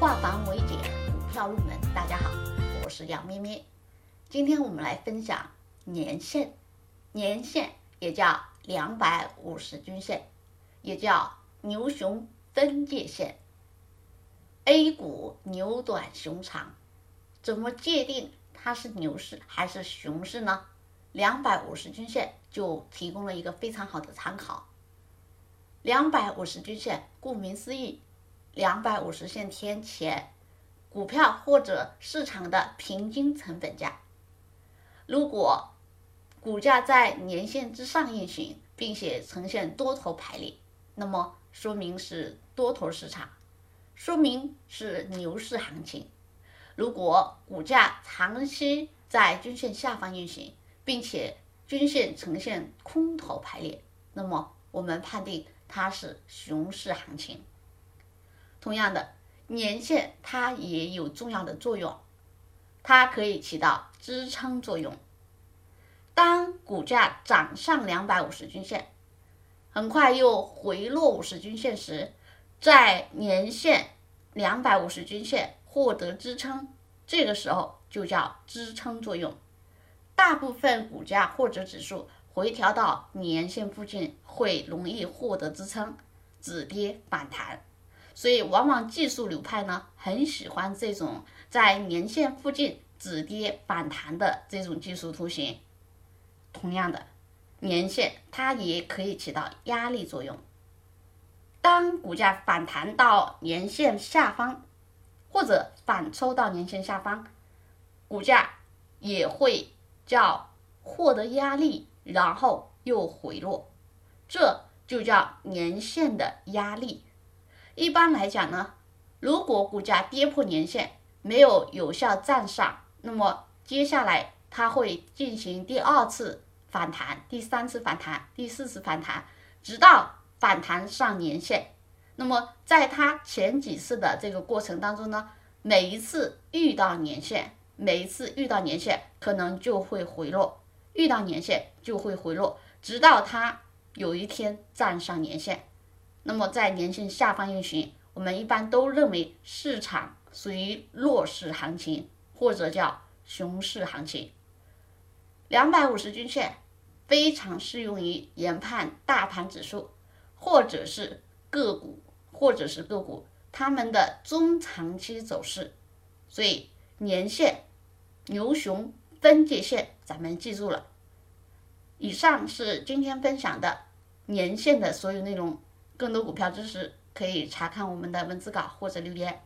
化繁为简，股票入门。大家好，我是杨咩咩。今天我们来分享年线，年线也叫两百五十均线，也叫牛熊分界线。A 股牛短熊长，怎么界定它是牛市还是熊市呢？两百五十均线就提供了一个非常好的参考。两百五十均线，顾名思义。两百五十线天前，股票或者市场的平均成本价。如果股价在年线之上运行，并且呈现多头排列，那么说明是多头市场，说明是牛市行情。如果股价长期在均线下方运行，并且均线呈现空头排列，那么我们判定它是熊市行情。同样的，年线它也有重要的作用，它可以起到支撑作用。当股价涨上两百五十均线，很快又回落五十均线时，在年线两百五十均线获得支撑，这个时候就叫支撑作用。大部分股价或者指数回调到年线附近，会容易获得支撑，止跌反弹。所以，往往技术流派呢，很喜欢这种在年线附近止跌反弹的这种技术图形。同样的，年线它也可以起到压力作用。当股价反弹到年线下方，或者反抽到年线下方，股价也会叫获得压力，然后又回落，这就叫年线的压力。一般来讲呢，如果股价跌破年线，没有有效站上，那么接下来它会进行第二次反弹、第三次反弹、第四次反弹，直到反弹上年线。那么在它前几次的这个过程当中呢，每一次遇到年线，每一次遇到年线，可能就会回落，遇到年线就会回落，直到它有一天站上年线。那么在年线下方运行，我们一般都认为市场属于弱势行情，或者叫熊市行情。两百五十均线非常适用于研判大盘指数，或者是个股，或者是个股它们的中长期走势。所以年线、牛熊分界线，咱们记住了。以上是今天分享的年线的所有内容。更多股票知识可以查看我们的文字稿或者留言。